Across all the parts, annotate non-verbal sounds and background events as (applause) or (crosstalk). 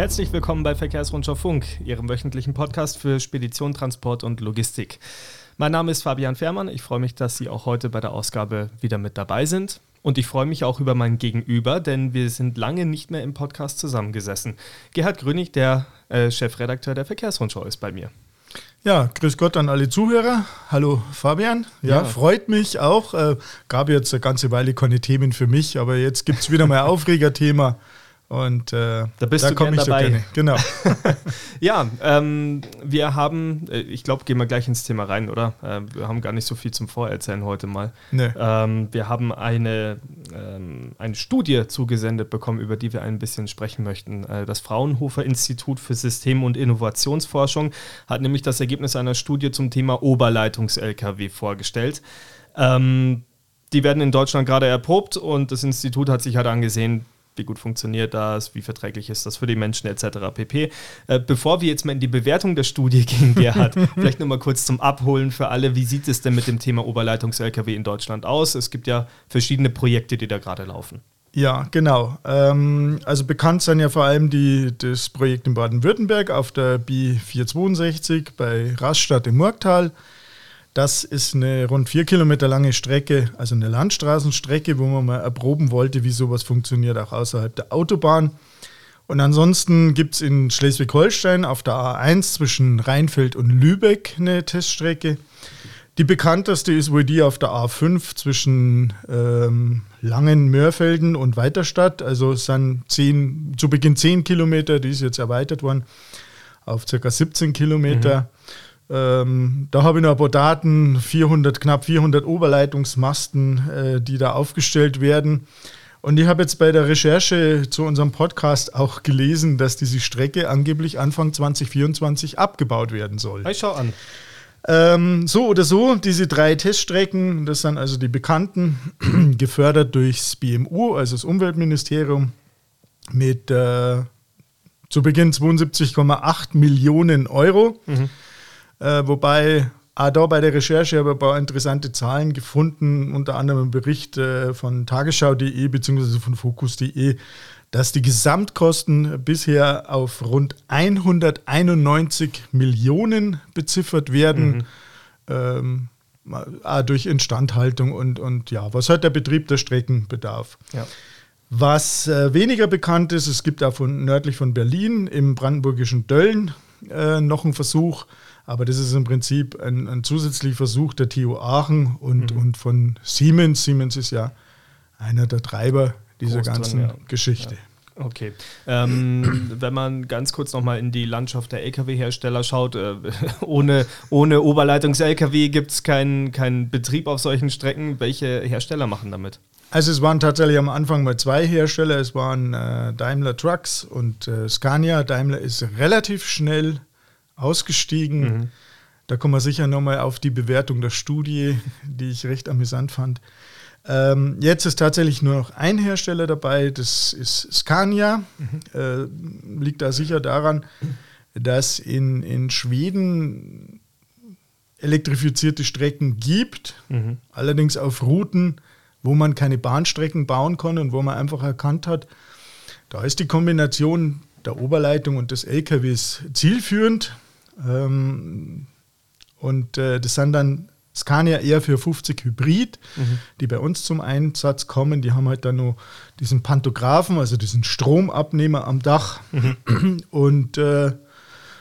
Herzlich willkommen bei Verkehrsrundschau Funk, Ihrem wöchentlichen Podcast für Spedition, Transport und Logistik. Mein Name ist Fabian Fährmann. Ich freue mich, dass Sie auch heute bei der Ausgabe wieder mit dabei sind. Und ich freue mich auch über mein Gegenüber, denn wir sind lange nicht mehr im Podcast zusammengesessen. Gerhard Grönig, der äh, Chefredakteur der Verkehrsrundschau, ist bei mir. Ja, grüß Gott an alle Zuhörer. Hallo Fabian. Ja, ja. freut mich auch. Äh, gab jetzt eine ganze Weile keine Themen für mich, aber jetzt gibt es wieder mal ein Aufregerthema. Und äh, da bist da du gern dabei. gerne. Genau. (laughs) ja, ähm, wir haben, äh, ich glaube, gehen wir gleich ins Thema rein, oder? Äh, wir haben gar nicht so viel zum Vorerzählen heute mal. Nee. Ähm, wir haben eine, ähm, eine Studie zugesendet bekommen, über die wir ein bisschen sprechen möchten. Äh, das Fraunhofer Institut für System- und Innovationsforschung hat nämlich das Ergebnis einer Studie zum Thema Oberleitungs-LKW vorgestellt. Ähm, die werden in Deutschland gerade erprobt und das Institut hat sich halt angesehen, wie gut funktioniert das, wie verträglich ist das für die Menschen etc. pp. Äh, bevor wir jetzt mal in die Bewertung der Studie (laughs) gehen, Gerhard, (laughs) vielleicht nur mal kurz zum Abholen für alle, wie sieht es denn mit dem Thema Oberleitungs-LKW in Deutschland aus? Es gibt ja verschiedene Projekte, die da gerade laufen. Ja, genau. Ähm, also bekannt sind ja vor allem die, das Projekt in Baden-Württemberg auf der B462 bei Rastatt im Murgtal. Das ist eine rund vier Kilometer lange Strecke, also eine Landstraßenstrecke, wo man mal erproben wollte, wie sowas funktioniert, auch außerhalb der Autobahn. Und ansonsten gibt es in Schleswig-Holstein auf der A1 zwischen Rheinfeld und Lübeck eine Teststrecke. Die bekannteste ist wohl die auf der A5 zwischen ähm, Langen, Mörfelden und Weiterstadt. Also es sind zehn, zu Beginn 10 Kilometer, die ist jetzt erweitert worden auf ca. 17 Kilometer. Mhm. Ähm, da habe ich noch ein paar Daten, 400, knapp 400 Oberleitungsmasten, äh, die da aufgestellt werden. Und ich habe jetzt bei der Recherche zu unserem Podcast auch gelesen, dass diese Strecke angeblich Anfang 2024 abgebaut werden soll. Ich schau an. Ähm, so oder so, diese drei Teststrecken, das sind also die bekannten, (clears throat) gefördert durchs BMU, also das Umweltministerium, mit äh, zu Beginn 72,8 Millionen Euro. Mhm. Äh, wobei auch da bei der Recherche habe ich ein paar interessante Zahlen gefunden, unter anderem ein Bericht äh, von tagesschau.de bzw. von Fokus.de, dass die Gesamtkosten bisher auf rund 191 Millionen beziffert werden. Mhm. Ähm, durch Instandhaltung und, und ja, was hat der Betrieb der Strecken bedarf. Ja. Was äh, weniger bekannt ist, es gibt auch von, nördlich von Berlin im brandenburgischen Dölln äh, noch einen Versuch, aber das ist im Prinzip ein, ein zusätzlicher Versuch der TU Aachen und, mhm. und von Siemens. Siemens ist ja einer der Treiber dieser ganzen ja. Geschichte. Ja. Okay. Ähm, (clears throat) wenn man ganz kurz nochmal in die Landschaft der Lkw-Hersteller schaut, äh, (laughs) ohne, ohne Oberleitungs-Lkw gibt es keinen kein Betrieb auf solchen Strecken. Welche Hersteller machen damit? Also es waren tatsächlich am Anfang mal zwei Hersteller. Es waren äh, Daimler Trucks und äh, Scania. Daimler ist relativ schnell ausgestiegen. Mhm. Da kommen wir sicher nochmal auf die Bewertung der Studie, die ich recht amüsant fand. Ähm, jetzt ist tatsächlich nur noch ein Hersteller dabei, das ist Scania. Mhm. Äh, liegt da sicher daran, dass in, in Schweden elektrifizierte Strecken gibt, mhm. allerdings auf Routen, wo man keine Bahnstrecken bauen kann und wo man einfach erkannt hat, da ist die Kombination der Oberleitung und des LKWs zielführend. Ähm, und äh, das sind dann Scania eher für 50 Hybrid, mhm. die bei uns zum Einsatz kommen. Die haben halt dann nur diesen Pantographen, also diesen Stromabnehmer am Dach. Mhm. (clears throat) Und äh,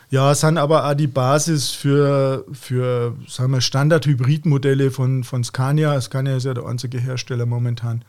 ja, sind aber auch die Basis für, für sagen wir, Standard-Hybrid-Modelle von, von Scania. Scania ist ja der einzige Hersteller momentan,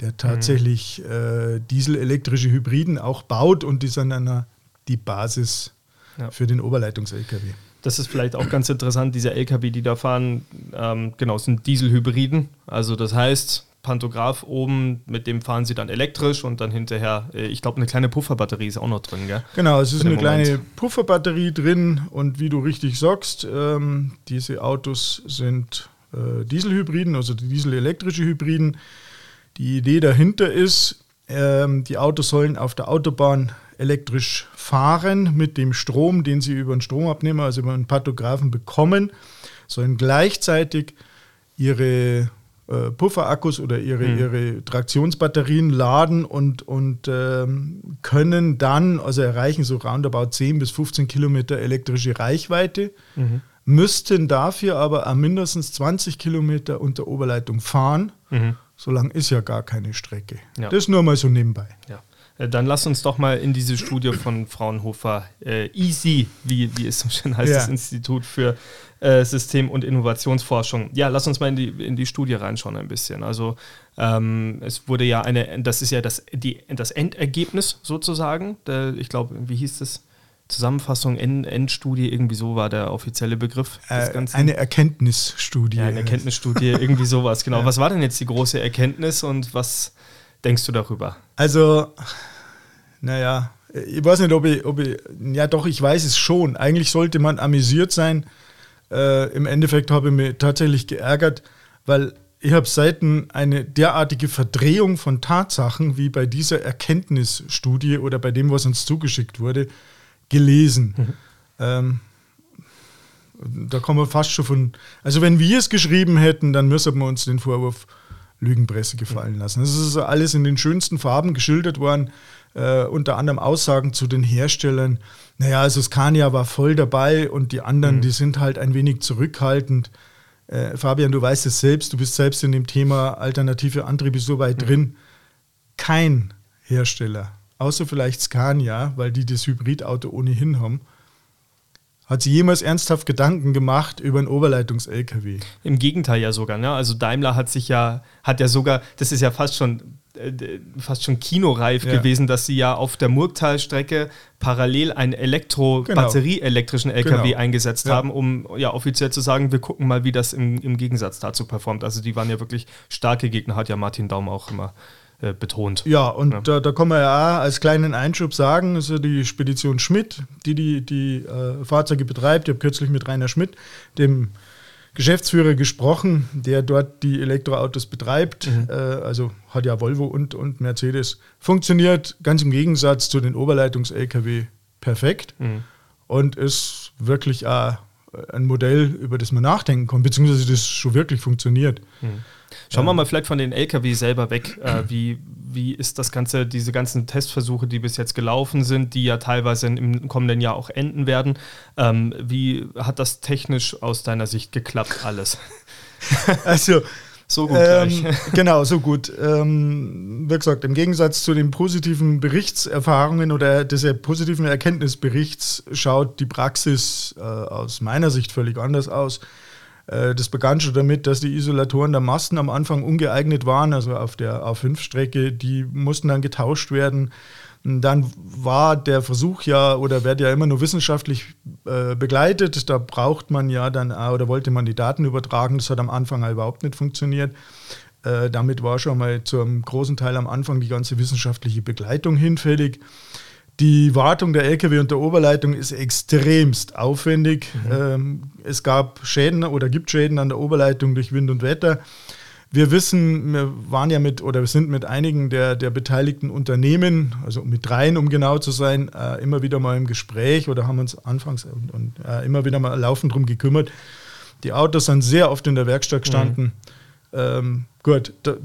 der tatsächlich mhm. äh, dieselelektrische Hybriden auch baut und die sind dann die Basis ja. für den Oberleitungs-LKW. Das ist vielleicht auch ganz interessant, diese LKW, die da fahren, ähm, genau, sind Dieselhybriden. Also das heißt, Pantograph oben, mit dem fahren sie dann elektrisch und dann hinterher, äh, ich glaube, eine kleine Pufferbatterie ist auch noch drin, gell? Genau, es ist eine Moment. kleine Pufferbatterie drin und wie du richtig sagst, ähm, diese Autos sind äh, Dieselhybriden, also die dieselelektrische Hybriden. Die Idee dahinter ist, ähm, die Autos sollen auf der Autobahn elektrisch fahren mit dem Strom, den sie über einen Stromabnehmer, also über einen Pantographen bekommen, sollen gleichzeitig ihre äh, Pufferakkus oder ihre, mhm. ihre Traktionsbatterien laden und, und ähm, können dann, also erreichen so roundabout 10 bis 15 Kilometer elektrische Reichweite, mhm. müssten dafür aber mindestens 20 Kilometer unter Oberleitung fahren. Mhm. So lang ist ja gar keine Strecke. Ja. Das nur mal so nebenbei. Ja. Äh, dann lass uns doch mal in diese Studie von Fraunhofer äh, EASY, wie, wie es so schön heißt, ja. das Institut für äh, System- und Innovationsforschung. Ja, lass uns mal in die, in die Studie reinschauen ein bisschen. Also ähm, es wurde ja eine, das ist ja das, die, das Endergebnis sozusagen. Der, ich glaube, wie hieß das? Zusammenfassung, Endstudie, irgendwie so war der offizielle Begriff. Äh, eine Erkenntnisstudie. Ja, eine Erkenntnisstudie, irgendwie sowas, genau. (laughs) Ja. Was war denn jetzt die große Erkenntnis und was denkst du darüber? Also, naja, ich weiß nicht, ob ich, ob ich, ja doch, ich weiß es schon. Eigentlich sollte man amüsiert sein. Äh, Im Endeffekt habe ich mich tatsächlich geärgert, weil ich habe selten eine derartige Verdrehung von Tatsachen wie bei dieser Erkenntnisstudie oder bei dem, was uns zugeschickt wurde, gelesen. Mhm. Ähm, da kann man fast schon von, also wenn wir es geschrieben hätten, dann müssen wir uns den Vorwurf Lügenpresse gefallen lassen. Das ist alles in den schönsten Farben geschildert worden, äh, unter anderem Aussagen zu den Herstellern. Naja, also Scania war voll dabei und die anderen, mhm. die sind halt ein wenig zurückhaltend. Äh, Fabian, du weißt es selbst, du bist selbst in dem Thema alternative Antriebe so weit mhm. drin. Kein Hersteller, außer vielleicht Scania, weil die das Hybridauto ohnehin haben, hat sie jemals ernsthaft Gedanken gemacht über einen Oberleitungs-LKW? Im Gegenteil ja sogar. Ne? Also Daimler hat sich ja, hat ja sogar, das ist ja fast schon äh, fast schon kinoreif ja. gewesen, dass sie ja auf der Murgtal-Strecke parallel einen Elektro genau. batterieelektrischen LKW genau. eingesetzt ja. haben, um ja offiziell zu sagen, wir gucken mal, wie das im, im Gegensatz dazu performt. Also die waren ja wirklich starke Gegner, hat ja Martin Daum auch immer äh, betont. Ja, und ja. Da, da kann man ja als kleinen Einschub sagen, ist ja die Spedition Schmidt, die die, die äh, Fahrzeuge betreibt. Ich habe kürzlich mit Rainer Schmidt, dem Geschäftsführer, gesprochen, der dort die Elektroautos betreibt. Mhm. Äh, also hat ja Volvo und, und Mercedes. Funktioniert ganz im Gegensatz zu den Oberleitungs-Lkw perfekt mhm. und ist wirklich äh, ein Modell, über das man nachdenken kann, beziehungsweise das schon wirklich funktioniert. Mhm. Schauen wir mal vielleicht von den LKW selber weg. Äh, (clears throat) wie, wie ist das Ganze, diese ganzen Testversuche, die bis jetzt gelaufen sind, die ja teilweise im kommenden Jahr auch enden werden. Ähm, wie hat das technisch aus deiner Sicht geklappt, alles? (laughs) Also, so gut. Ähm, genau, so gut. Ähm, wie gesagt, im Gegensatz zu den positiven Berichtserfahrungen oder des positiven Erkenntnisberichts schaut die Praxis äh, aus meiner Sicht völlig anders aus. Äh, das begann schon damit, dass die Isolatoren der Masten am Anfang ungeeignet waren, also auf der A5-Strecke, die mussten dann getauscht werden. Dann war der Versuch ja oder wird ja immer nur wissenschaftlich äh, begleitet. Da braucht man ja dann oder wollte man die Daten übertragen. Das hat am Anfang ja überhaupt nicht funktioniert. Äh, damit war schon mal zum großen Teil am Anfang die ganze wissenschaftliche Begleitung hinfällig. Die Wartung der LKW und der Oberleitung ist extremst aufwendig. Mhm. Ähm, es gab Schäden oder gibt Schäden an der Oberleitung durch Wind und Wetter. Wir wissen, wir waren ja mit oder wir sind mit einigen der, der beteiligten Unternehmen, also mit dreien, um genau zu sein, äh, immer wieder mal im Gespräch oder haben uns anfangs und, und äh, immer wieder mal laufend darum gekümmert. Die Autos sind sehr oft in der Werkstatt gestanden. Mhm. Ähm, gut, da,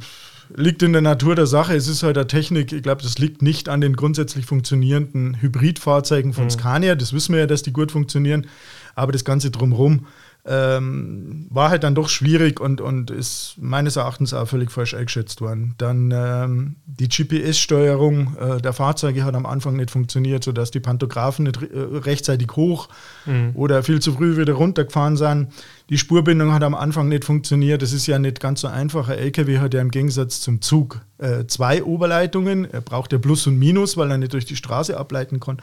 liegt in der Natur der Sache. Es ist halt der Technik. Ich glaube, das liegt nicht an den grundsätzlich funktionierenden Hybridfahrzeugen von mhm. Scania. Das wissen wir ja, dass die gut funktionieren. Aber das Ganze drumherum ähm, war halt dann doch schwierig und, und ist meines Erachtens auch völlig falsch eingeschätzt worden. Dann ähm, die GPS-Steuerung äh, der Fahrzeuge hat am Anfang nicht funktioniert, sodass die Pantographen nicht äh, rechtzeitig hoch mhm. oder viel zu früh wieder runtergefahren sind. Die Spurbindung hat am Anfang nicht funktioniert. Das ist ja nicht ganz so einfach. Ein LKW hat ja im Gegensatz zum Zug äh, zwei Oberleitungen. Er braucht ja Plus und Minus, weil er nicht durch die Straße ableiten kann.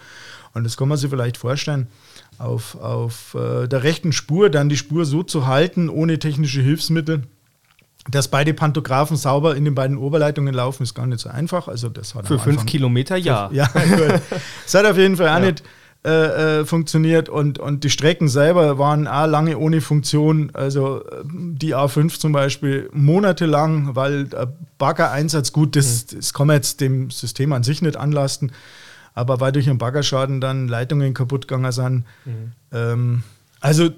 Und das kann man sich vielleicht vorstellen auf, auf äh, der rechten Spur dann die Spur so zu halten, ohne technische Hilfsmittel, dass beide Pantographen sauber in den beiden Oberleitungen laufen, ist gar nicht so einfach. Also das hat Für fünf Kilometer, ja. (laughs) Ja, gut. Es hat auf jeden Fall auch ja. nicht äh, äh, funktioniert und, und die Strecken selber waren auch lange ohne Funktion. Also äh, die A5 zum Beispiel monatelang, weil der Baggereinsatz, gut, das, mhm. das kann man jetzt dem System an sich nicht anlasten aber weil durch einen Baggerschaden dann Leitungen kaputt gegangen sind. Mhm. Ähm, also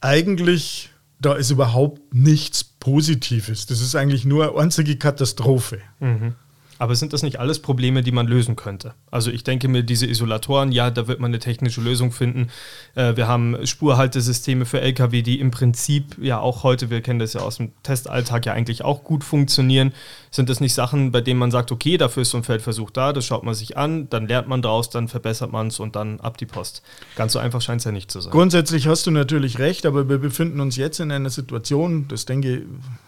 eigentlich da ist überhaupt nichts Positives. Das ist eigentlich nur eine einzige Katastrophe. Mhm. Aber sind das nicht alles Probleme, die man lösen könnte? Also ich denke mir, diese Isolatoren, ja, da wird man eine technische Lösung finden. Äh, wir haben Spurhaltesysteme für Lkw, die im Prinzip ja auch heute, wir kennen das ja aus dem Testalltag, ja eigentlich auch gut funktionieren. Sind das nicht Sachen, bei denen man sagt, okay, dafür ist so ein Feldversuch da, das schaut man sich an, dann lernt man draus, dann verbessert man es und dann ab die Post. Ganz so einfach scheint es ja nicht zu sein. Grundsätzlich hast du natürlich recht, aber wir befinden uns jetzt in einer Situation, das denke,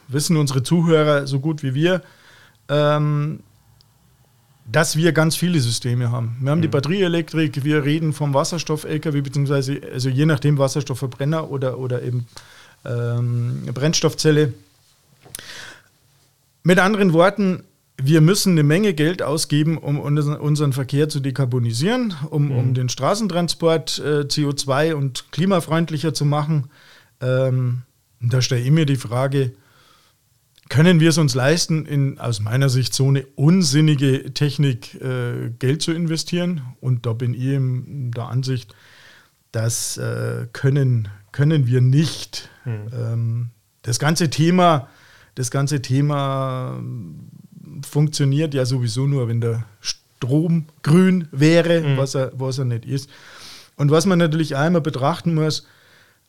wissen unsere Zuhörer so gut wie wir, ähm, dass wir ganz viele Systeme haben. Wir haben mhm. die Batterieelektrik, wir reden vom Wasserstoff-LKW, beziehungsweise also je nachdem Wasserstoffverbrenner oder, oder eben ähm, Brennstoffzelle. Mit anderen Worten, wir müssen eine Menge Geld ausgeben, um unseren Verkehr zu dekarbonisieren, um, mhm. um den Straßentransport äh, CO2 und klimafreundlicher zu machen. Ähm, da stelle ich mir die Frage, können wir es uns leisten, in aus meiner Sicht so eine unsinnige Technik äh, Geld zu investieren? Und da bin ich in der Ansicht, das äh, können, können wir nicht. Hm. Ähm, das ganze Thema, das ganze Thema ähm, funktioniert ja sowieso nur, wenn der Strom grün wäre, hm. was, er, was er nicht ist. Und was man natürlich einmal betrachten muss,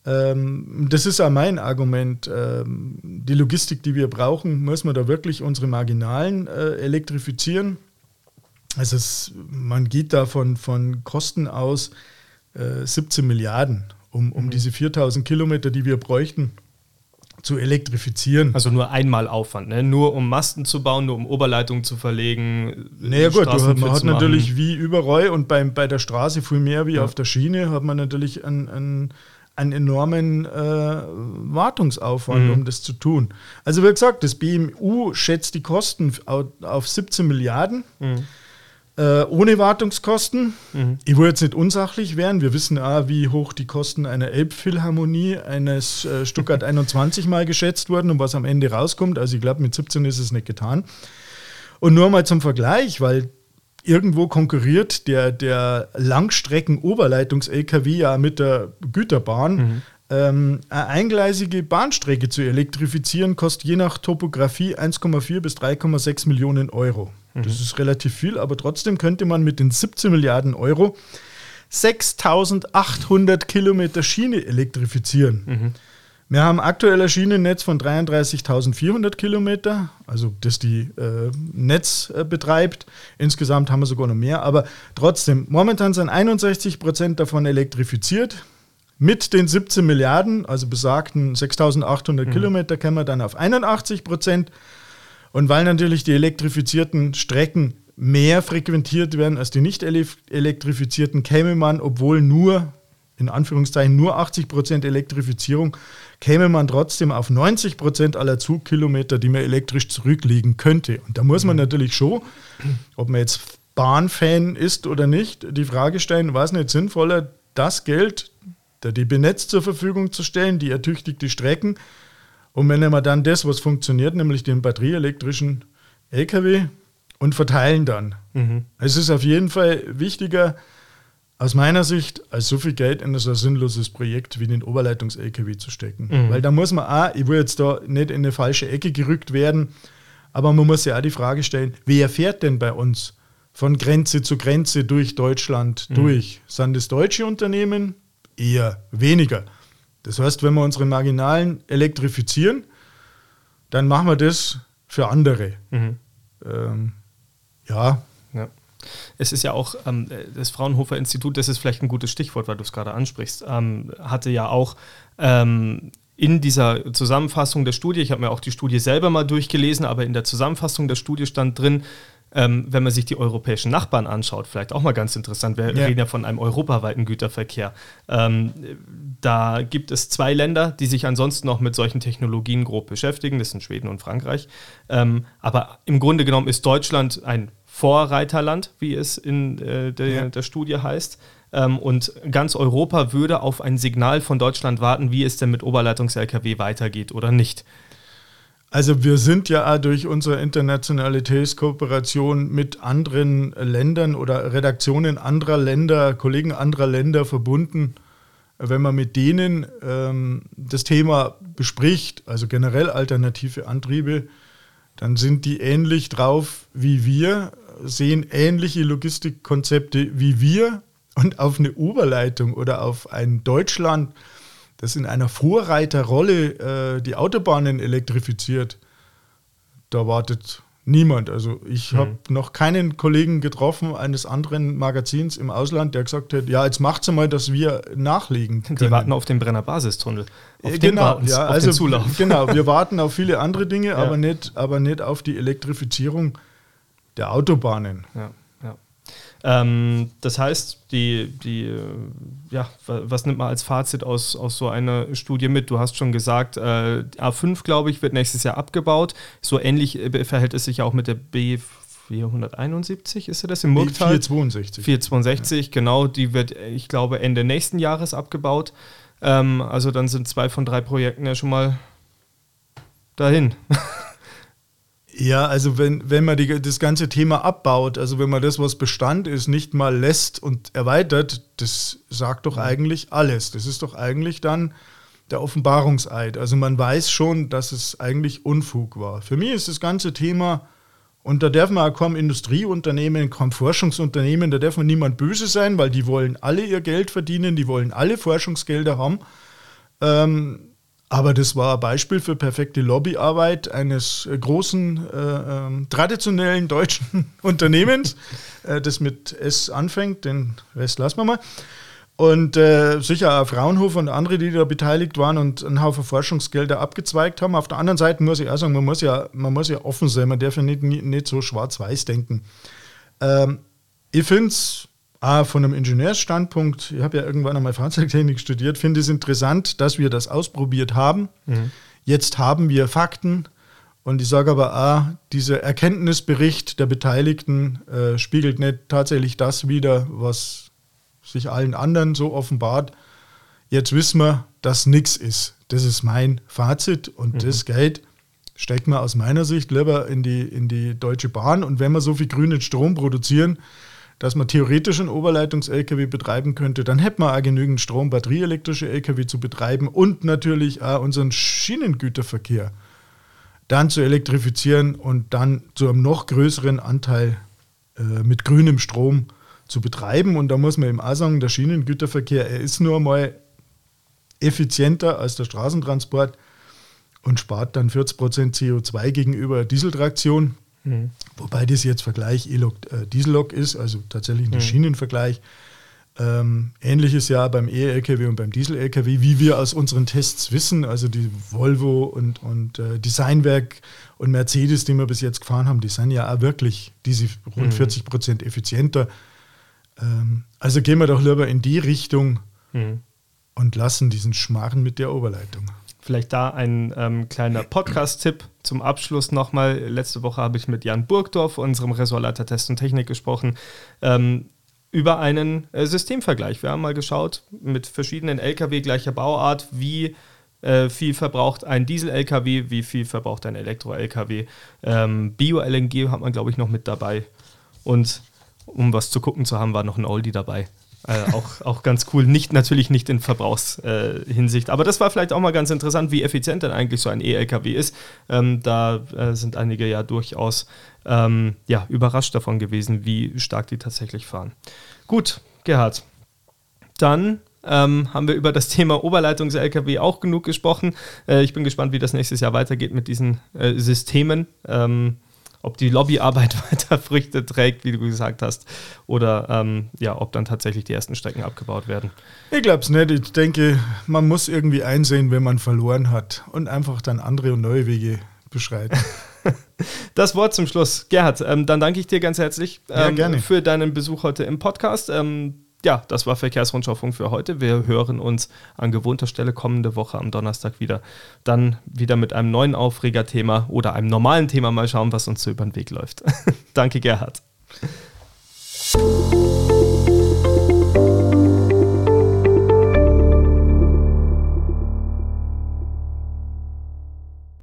das ist auch mein Argument. Ähm, die Logistik, die wir brauchen, muss man da wirklich unsere Marginalen äh, elektrifizieren. Also es, man geht da von, von Kosten aus äh, 17 Milliarden, um, um mhm. diese 4000 Kilometer, die wir bräuchten, zu elektrifizieren. Also nur einmal Aufwand, ne? nur um Masten zu bauen, nur um Oberleitungen zu verlegen. Naja gut, du, man hat natürlich wie überall und beim, bei der Straße viel mehr wie ja. auf der Schiene, hat man natürlich einen, einen enormen äh, Wartungsaufwand, mhm. um das zu tun. Also wie gesagt, das BMU schätzt die Kosten auf 17 Milliarden. Mhm. Äh, ohne Wartungskosten. Mhm. Ich will jetzt nicht unsachlich werden. Wir wissen auch, wie hoch die Kosten einer Elbphilharmonie, eines äh, Stuttgart (laughs) 21 mal geschätzt wurden und was am Ende rauskommt. Also ich glaube, mit 17 ist es nicht getan. Und nur mal zum Vergleich, weil irgendwo konkurriert der, der Langstrecken-Oberleitungs-LKW ja mit der Güterbahn. Mhm. Ähm, eine eingleisige Bahnstrecke zu elektrifizieren kostet je nach Topografie 1,4 bis 3,6 Millionen Euro. Mhm. Das ist relativ viel, aber trotzdem könnte man mit den 17 Milliarden Euro 6800 Kilometer Schiene elektrifizieren. Mhm. Wir haben aktuell ein Schienennetz von 33.400 Kilometer, also das die äh, Netz äh, betreibt. Insgesamt haben wir sogar noch mehr, aber trotzdem, momentan sind 61 Prozent davon elektrifiziert. Mit den 17 Milliarden, also besagten 6.800 mhm. Kilometer, kämen wir dann auf 81 Prozent. Und weil natürlich die elektrifizierten Strecken mehr frequentiert werden als die nicht elektrifizierten, käme man, obwohl nur in Anführungszeichen nur 80 Prozent Elektrifizierung, käme man trotzdem auf 90 Prozent aller Zugkilometer, die man elektrisch zurücklegen könnte. Und da muss man mhm. natürlich schon, ob man jetzt Bahnfan ist oder nicht, die Frage stellen, war es nicht sinnvoller, das Geld der DB Netz zur Verfügung zu stellen, die ertüchtigt die Strecken. Und wenn wir dann das, was funktioniert, nämlich den batterieelektrischen LKW, und verteilen dann. Mhm. Es ist auf jeden Fall wichtiger, aus meiner Sicht, als so viel Geld in so ein sinnloses Projekt wie den Oberleitungs-LKW zu stecken. Mhm. Weil da muss man auch, ich will jetzt da nicht in eine falsche Ecke gerückt werden, aber man muss ja auch die Frage stellen, wer fährt denn bei uns von Grenze zu Grenze durch Deutschland mhm. durch? Sind das deutsche Unternehmen? Eher weniger. Das heißt, wenn wir unsere Marginalen elektrifizieren, dann machen wir das für andere. Mhm. Ähm, ja, es ist ja auch ähm, das Fraunhofer Institut, das ist vielleicht ein gutes Stichwort, weil du es gerade ansprichst, ähm, hatte ja auch ähm, in dieser Zusammenfassung der Studie, ich habe mir auch die Studie selber mal durchgelesen, aber in der Zusammenfassung der Studie stand drin, ähm, wenn man sich die europäischen Nachbarn anschaut, vielleicht auch mal ganz interessant, wir ja. reden ja von einem europaweiten Güterverkehr. Ähm, da gibt es zwei Länder, die sich ansonsten noch mit solchen Technologien grob beschäftigen, das sind Schweden und Frankreich. Ähm, aber im Grunde genommen ist Deutschland ein Vorreiterland, wie es in äh, der, ja. der, Studie heißt. Ähm, und ganz Europa würde auf ein Signal von Deutschland warten, wie es denn mit Oberleitungs-LKW weitergeht oder nicht. Also wir sind ja durch unsere Internationalitätskooperation mit anderen Ländern oder Redaktionen anderer Länder, Kollegen anderer Länder verbunden. wenn man mit denen ähm, das Thema bespricht, also generell alternative Antriebe, dann sind die ähnlich drauf wie wir, sehen ähnliche Logistikkonzepte wie wir und auf eine Oberleitung oder auf ein Deutschland, das in einer Vorreiterrolle äh, die Autobahnen elektrifiziert, da wartet niemand. Also ich mhm. habe noch keinen Kollegen getroffen eines anderen Magazins im Ausland, der gesagt hat, ja, jetzt macht es mal, dass wir nachlegen können. Die warten auf den Brenner Basistunnel. Auf genau, ja, auf also, Zulauf. Genau, wir warten auf viele andere Dinge, (laughs) ja. aber, nicht, aber nicht auf die Elektrifizierung der Autobahnen. Ja. Ähm, das heißt, die, die, äh, ja, was nimmt man als Fazit aus, aus so einer Studie mit? Du hast schon gesagt, äh, A5, glaube ich, wird nächstes Jahr abgebaut. So ähnlich äh, verhält es sich ja auch mit der B. 471 ist ja das im Murgtal? 462. 462, ja. genau. Die wird, ich glaube, Ende nächsten Jahres abgebaut. Ähm, also dann sind zwei von drei Projekten ja schon mal dahin. (laughs) Ja, also wenn, wenn man die, das ganze Thema abbaut, also wenn man das, was Bestand ist, nicht mal lässt und erweitert, das sagt doch eigentlich alles. Das ist doch eigentlich dann der Offenbarungseid. Also man weiß schon, dass es eigentlich Unfug war. Für mich ist das ganze Thema, und da darf man auch kaum Industrieunternehmen, kaum Forschungsunternehmen, da darf man niemand böse sein, weil die wollen alle ihr Geld verdienen, die wollen alle Forschungsgelder haben. Ähm, aber das war ein Beispiel für perfekte Lobbyarbeit eines äh, großen, äh, äh, traditionellen deutschen (laughs) Unternehmens, äh, das mit S anfängt, den Rest lassen wir mal. Und äh, sicher auch Fraunhofer und andere, die da beteiligt waren und einen Haufen Forschungsgelder abgezweigt haben. Auf der anderen Seite muss ich auch sagen, man muss ja, man muss ja offen sein, man darf ja nicht, nicht so schwarz-weiß denken. Ähm, ich finde es Ah, von einem Ingenieursstandpunkt, ich habe ja irgendwann einmal Fahrzeugtechnik studiert, finde es interessant, dass wir das ausprobiert haben. Mhm. Jetzt haben wir Fakten und ich sage aber, ah, dieser Erkenntnisbericht der Beteiligten äh, spiegelt nicht tatsächlich das wider, was sich allen anderen so offenbart. Jetzt wissen wir, dass nichts ist. Das ist mein Fazit und mhm. das Geld steckt man aus meiner Sicht lieber in die, in die Deutsche Bahn. Und wenn wir so viel grünen Strom produzieren, dass man theoretisch einen Oberleitungs-LKW betreiben könnte, dann hätte man auch genügend Strom, batterieelektrische LKW zu betreiben und natürlich auch unseren Schienengüterverkehr dann zu elektrifizieren und dann zu einem noch größeren Anteil äh, mit grünem Strom zu betreiben. Und da muss man eben auch sagen, der Schienengüterverkehr, er ist nur mal effizienter als der Straßentransport und spart dann 40% CO2 gegenüber Dieseltraktion. Mhm. Wobei das jetzt Vergleich E-Lok, äh, Diesellok ist, also tatsächlich ein mhm. Schienenvergleich. Ähm, ähnliches ja beim E-LKW und beim Diesel-LKW, wie wir aus unseren Tests wissen. Also die Volvo und, und äh, Designwerk und Mercedes, die wir bis jetzt gefahren haben, die sind ja auch wirklich diese rund mhm. 40 Prozent effizienter. Ähm, also gehen wir doch lieber in die Richtung mhm. und lassen diesen Schmarren mit der Oberleitung. Vielleicht da ein ähm, kleiner Podcast-Tipp zum Abschluss nochmal. Letzte Woche habe ich mit Jan Burgdorf, unserem Ressortleiter Test und Technik, gesprochen. Ähm, über einen äh, Systemvergleich. Wir haben mal geschaut mit verschiedenen Lkw gleicher Bauart, wie äh, viel verbraucht ein Diesel-Lkw, wie viel verbraucht ein Elektro-Lkw. Ähm, Bio-LNG hat man, glaube ich, noch mit dabei. Und um was zu gucken zu haben, war noch ein Oldie dabei. Äh, auch, auch ganz cool. Nicht, natürlich nicht in Verbrauchshinsicht. Äh, aber das war vielleicht auch mal ganz interessant, wie effizient denn eigentlich so ein E-LKW ist. Ähm, da äh, sind einige ja durchaus ähm, ja, überrascht davon gewesen, wie stark die tatsächlich fahren. Gut, Gerhard. Dann ähm, haben wir über das Thema Oberleitungs-LKW auch genug gesprochen. Äh, ich bin gespannt, wie das nächstes Jahr weitergeht mit diesen äh, Systemen. Ob die Lobbyarbeit (laughs) weiter Früchte trägt, wie du gesagt hast, oder ähm, ja, ob dann tatsächlich die ersten Strecken abgebaut werden. Ich glaube es nicht. Ich denke, man muss irgendwie einsehen, wenn man verloren hat und einfach dann andere und neue Wege beschreiten. (laughs) Das Wort zum Schluss. Gerhard, ähm, dann danke ich dir ganz herzlich ähm, ja, für deinen Besuch heute im Podcast. Ähm, ja, das war Verkehrsrundschau für heute. Wir hören uns an gewohnter Stelle kommende Woche am Donnerstag wieder. Dann wieder mit einem neuen Aufregerthema oder einem normalen Thema. Mal schauen, was uns so über den Weg läuft. (laughs) Danke, Gerhard.